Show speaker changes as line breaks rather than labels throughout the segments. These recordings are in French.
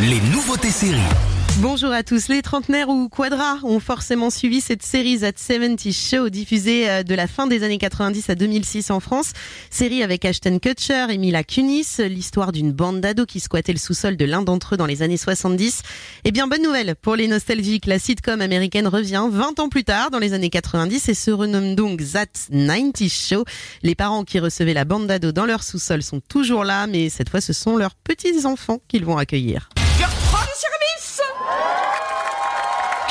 les nouveautés séries.
Bonjour à tous. Les trentenaires ou quadras ont forcément suivi cette série That 70 Show diffusée euh, de la fin des années 90 à 2006 en France. Série avec Ashton Kutcher et Mila Kunis, l'histoire d'une bande d'ados qui squattait le sous-sol de l'un d'entre eux dans les années 70. Eh bien, bonne nouvelle pour les nostalgiques. La sitcom américaine revient 20 ans plus tard dans les années 90 et se renomme donc That 90 Show. Les parents qui recevaient la bande d'ados dans leur sous-sol sont toujours là, mais cette fois ce sont leurs petits-enfants qu'ils vont accueillir.
Je reprends le service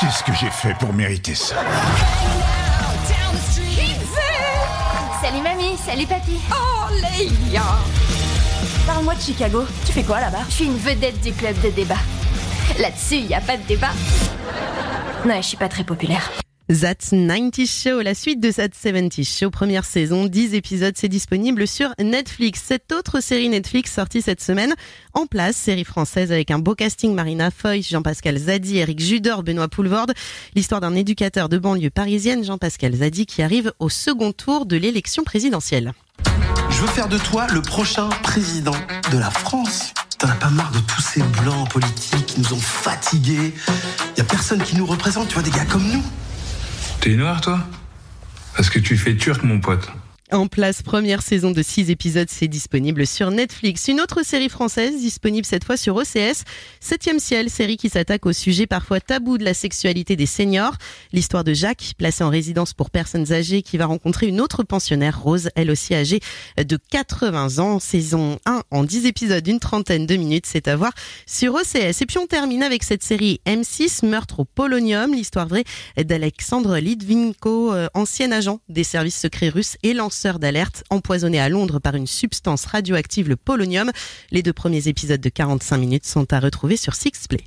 Qu'est-ce que j'ai fait pour mériter ça
Salut mamie, salut papy.
Oh, Leia
Parle-moi de Chicago. Tu fais quoi là-bas? Je suis une vedette du club de débat. Là-dessus, y a pas de débat. Non, je suis pas très populaire.
That 90 Show, la suite de That 70 Show, première saison, 10 épisodes, c'est disponible sur Netflix. Cette autre série Netflix sortie cette semaine, en place, série française avec un beau casting, Marina Foy, Jean-Pascal Zadi, Eric Judor, Benoît Poulvorde, l'histoire d'un éducateur de banlieue parisienne, Jean-Pascal Zadi, qui arrive au second tour de l'élection présidentielle.
Je veux faire de toi le prochain président de la France. T'en as pas marre de tous ces blancs politiques qui nous ont fatigués? Y a personne qui nous représente, tu vois, des gars comme nous.
T'es noir, toi? Parce que tu fais turc, mon pote.
En place, première saison de 6 épisodes, c'est disponible sur Netflix. Une autre série française, disponible cette fois sur OCS, Septième ciel, série qui s'attaque au sujet parfois tabou de la sexualité des seniors. L'histoire de Jacques, placé en résidence pour personnes âgées, qui va rencontrer une autre pensionnaire, Rose, elle aussi âgée de 80 ans. Saison 1 en 10 épisodes, une trentaine de minutes, c'est à voir sur OCS. Et puis on termine avec cette série M6, Meurtre au Polonium, l'histoire vraie d'Alexandre Litvinko, euh, ancien agent des services secrets russes et d'alerte, empoisonné à Londres par une substance radioactive, le polonium. Les deux premiers épisodes de 45 minutes sont à retrouver sur Sixplay.